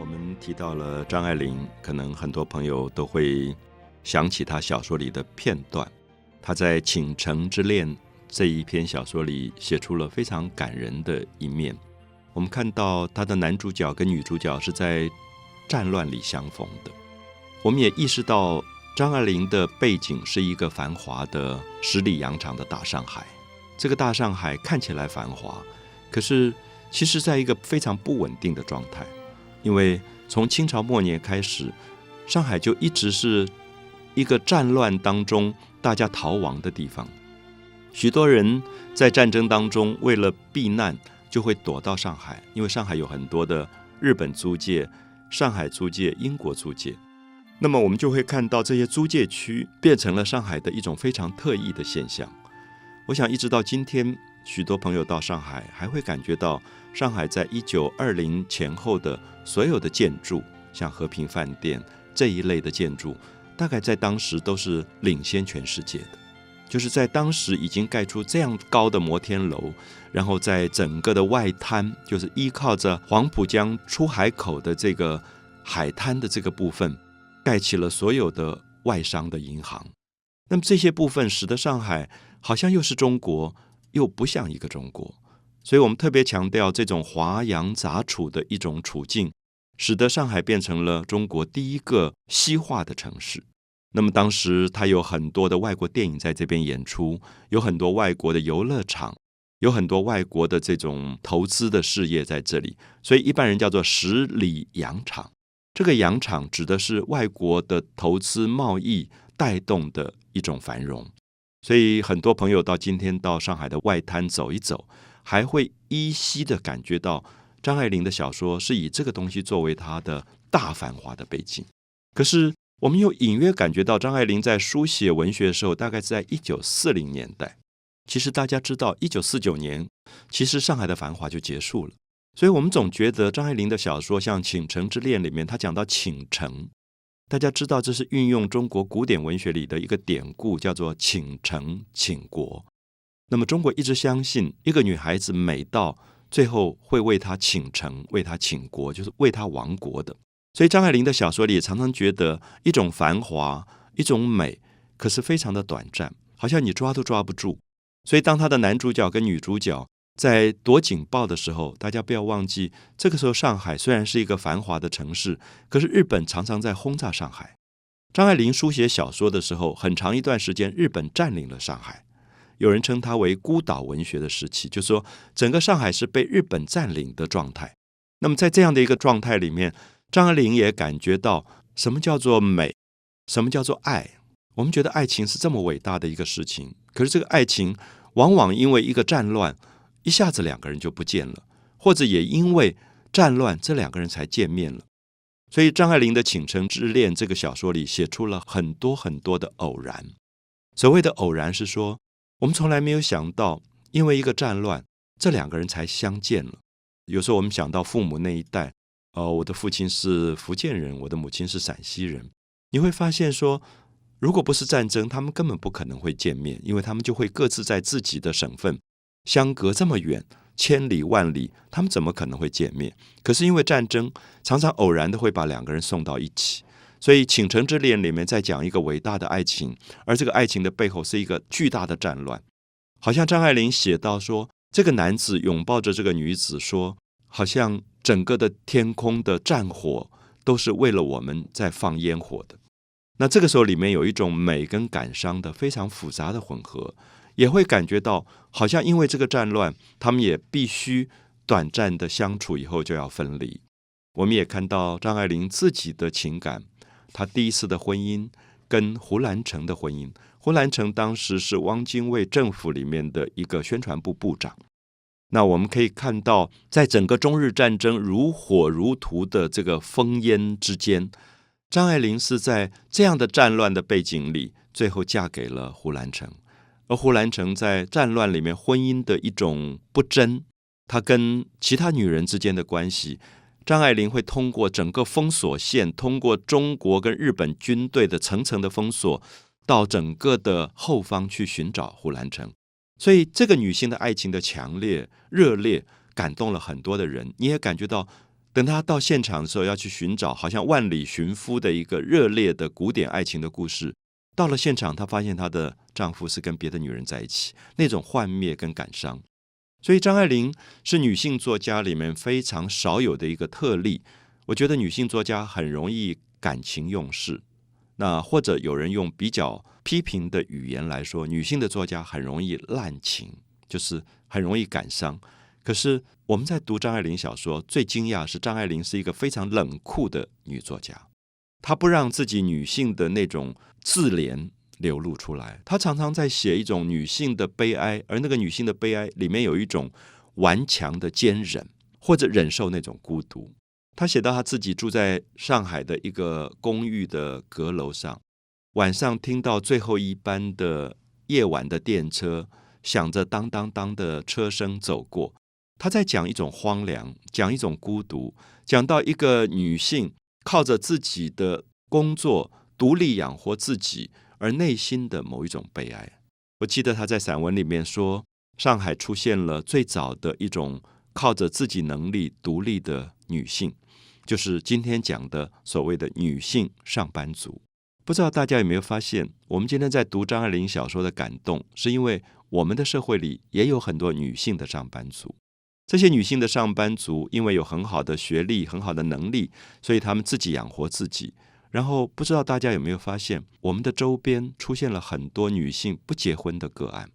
我们提到了张爱玲，可能很多朋友都会想起她小说里的片段。她在《倾城之恋》这一篇小说里写出了非常感人的一面。我们看到她的男主角跟女主角是在战乱里相逢的。我们也意识到张爱玲的背景是一个繁华的十里洋场的大上海。这个大上海看起来繁华，可是其实在一个非常不稳定的状态。因为从清朝末年开始，上海就一直是一个战乱当中大家逃亡的地方。许多人在战争当中为了避难，就会躲到上海，因为上海有很多的日本租界、上海租界、英国租界。那么我们就会看到这些租界区变成了上海的一种非常特异的现象。我想一直到今天，许多朋友到上海还会感觉到。上海在一九二零前后的所有的建筑，像和平饭店这一类的建筑，大概在当时都是领先全世界的。就是在当时已经盖出这样高的摩天楼，然后在整个的外滩，就是依靠着黄浦江出海口的这个海滩的这个部分，盖起了所有的外商的银行。那么这些部分使得上海好像又是中国，又不像一个中国。所以我们特别强调这种华洋杂处的一种处境，使得上海变成了中国第一个西化的城市。那么当时它有很多的外国电影在这边演出，有很多外国的游乐场，有很多外国的这种投资的事业在这里。所以一般人叫做十里洋场。这个洋场指的是外国的投资贸易带动的一种繁荣。所以很多朋友到今天到上海的外滩走一走。还会依稀的感觉到张爱玲的小说是以这个东西作为她的大繁华的背景。可是，我们又隐约感觉到张爱玲在书写文学的时候，大概是在一九四零年代。其实大家知道，一九四九年，其实上海的繁华就结束了。所以我们总觉得张爱玲的小说，像《倾城之恋》里面，她讲到倾城，大家知道这是运用中国古典文学里的一个典故，叫做倾城倾国。那么，中国一直相信，一个女孩子美到最后会为她倾城、为她倾国，就是为她亡国的。所以，张爱玲的小说里常常觉得一种繁华、一种美，可是非常的短暂，好像你抓都抓不住。所以，当她的男主角跟女主角在躲警报的时候，大家不要忘记，这个时候上海虽然是一个繁华的城市，可是日本常常在轰炸上海。张爱玲书写小说的时候，很长一段时间，日本占领了上海。有人称它为孤岛文学的时期，就是说整个上海是被日本占领的状态。那么在这样的一个状态里面，张爱玲也感觉到什么叫做美，什么叫做爱。我们觉得爱情是这么伟大的一个事情，可是这个爱情往往因为一个战乱，一下子两个人就不见了，或者也因为战乱，这两个人才见面了。所以张爱玲的《倾城之恋》这个小说里写出了很多很多的偶然。所谓的偶然是说。我们从来没有想到，因为一个战乱，这两个人才相见了。有时候我们想到父母那一代，哦，我的父亲是福建人，我的母亲是陕西人，你会发现说，如果不是战争，他们根本不可能会见面，因为他们就会各自在自己的省份，相隔这么远，千里万里，他们怎么可能会见面？可是因为战争，常常偶然的会把两个人送到一起。所以，《倾城之恋》里面在讲一个伟大的爱情，而这个爱情的背后是一个巨大的战乱。好像张爱玲写到说，这个男子拥抱着这个女子，说，好像整个的天空的战火都是为了我们在放烟火的。那这个时候里面有一种美跟感伤的非常复杂的混合，也会感觉到好像因为这个战乱，他们也必须短暂的相处以后就要分离。我们也看到张爱玲自己的情感。她第一次的婚姻跟胡兰成的婚姻，胡兰成当时是汪精卫政府里面的一个宣传部部长。那我们可以看到，在整个中日战争如火如荼的这个烽烟之间，张爱玲是在这样的战乱的背景里，最后嫁给了胡兰成。而胡兰成在战乱里面婚姻的一种不贞，他跟其他女人之间的关系。张爱玲会通过整个封锁线，通过中国跟日本军队的层层的封锁，到整个的后方去寻找胡兰成。所以，这个女性的爱情的强烈、热烈，感动了很多的人。你也感觉到等她到现场的时候，要去寻找好像万里寻夫的一个热烈的古典爱情的故事。到了现场，她发现她的丈夫是跟别的女人在一起，那种幻灭跟感伤。所以张爱玲是女性作家里面非常少有的一个特例。我觉得女性作家很容易感情用事，那或者有人用比较批评的语言来说，女性的作家很容易滥情，就是很容易感伤。可是我们在读张爱玲小说，最惊讶是张爱玲是一个非常冷酷的女作家，她不让自己女性的那种自怜。流露出来，她常常在写一种女性的悲哀，而那个女性的悲哀里面有一种顽强的坚忍，或者忍受那种孤独。她写到她自己住在上海的一个公寓的阁楼上，晚上听到最后一班的夜晚的电车响着当当当的车声走过，她在讲一种荒凉，讲一种孤独，讲到一个女性靠着自己的工作独立养活自己。而内心的某一种悲哀，我记得他在散文里面说，上海出现了最早的一种靠着自己能力独立的女性，就是今天讲的所谓的女性上班族。不知道大家有没有发现，我们今天在读张爱玲小说的感动，是因为我们的社会里也有很多女性的上班族。这些女性的上班族因为有很好的学历、很好的能力，所以她们自己养活自己。然后不知道大家有没有发现，我们的周边出现了很多女性不结婚的个案。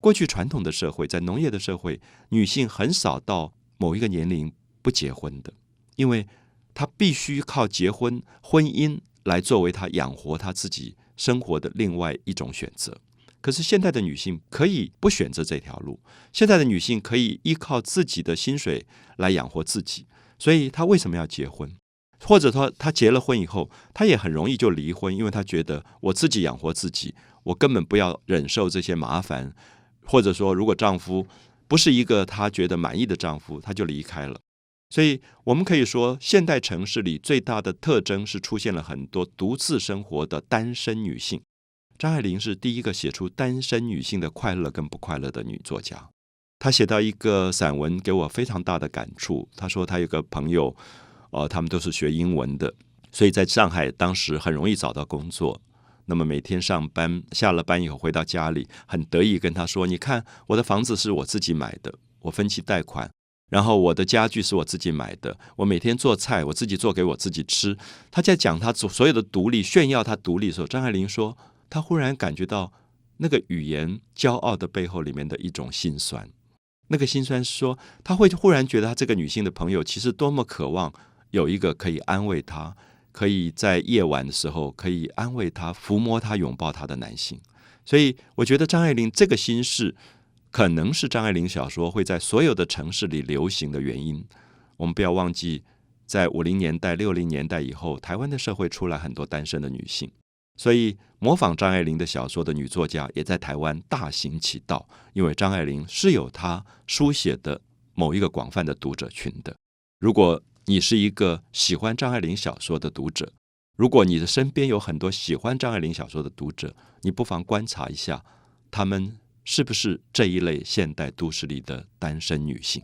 过去传统的社会，在农业的社会，女性很少到某一个年龄不结婚的，因为她必须靠结婚、婚姻来作为她养活她自己生活的另外一种选择。可是现在的女性可以不选择这条路，现在的女性可以依靠自己的薪水来养活自己，所以她为什么要结婚？或者说，她结了婚以后，她也很容易就离婚，因为她觉得我自己养活自己，我根本不要忍受这些麻烦。或者说，如果丈夫不是一个她觉得满意的丈夫，她就离开了。所以，我们可以说，现代城市里最大的特征是出现了很多独自生活的单身女性。张爱玲是第一个写出单身女性的快乐跟不快乐的女作家。她写到一个散文，给我非常大的感触。她说，她有个朋友。哦，他们都是学英文的，所以在上海当时很容易找到工作。那么每天上班，下了班以后回到家里，很得意跟他说：“你看，我的房子是我自己买的，我分期贷款。然后我的家具是我自己买的，我每天做菜，我自己做给我自己吃。”他在讲他所有的独立，炫耀他独立的时候，张爱玲说：“他忽然感觉到那个语言骄傲的背后里面的一种心酸。那个心酸是说，他会忽然觉得他这个女性的朋友其实多么渴望。”有一个可以安慰他，可以在夜晚的时候可以安慰他、抚摸他、拥抱他的男性。所以，我觉得张爱玲这个心事，可能是张爱玲小说会在所有的城市里流行的原因。我们不要忘记，在五零年代、六零年代以后，台湾的社会出来很多单身的女性，所以模仿张爱玲的小说的女作家也在台湾大行其道。因为张爱玲是有她书写的某一个广泛的读者群的。如果你是一个喜欢张爱玲小说的读者，如果你的身边有很多喜欢张爱玲小说的读者，你不妨观察一下，他们是不是这一类现代都市里的单身女性。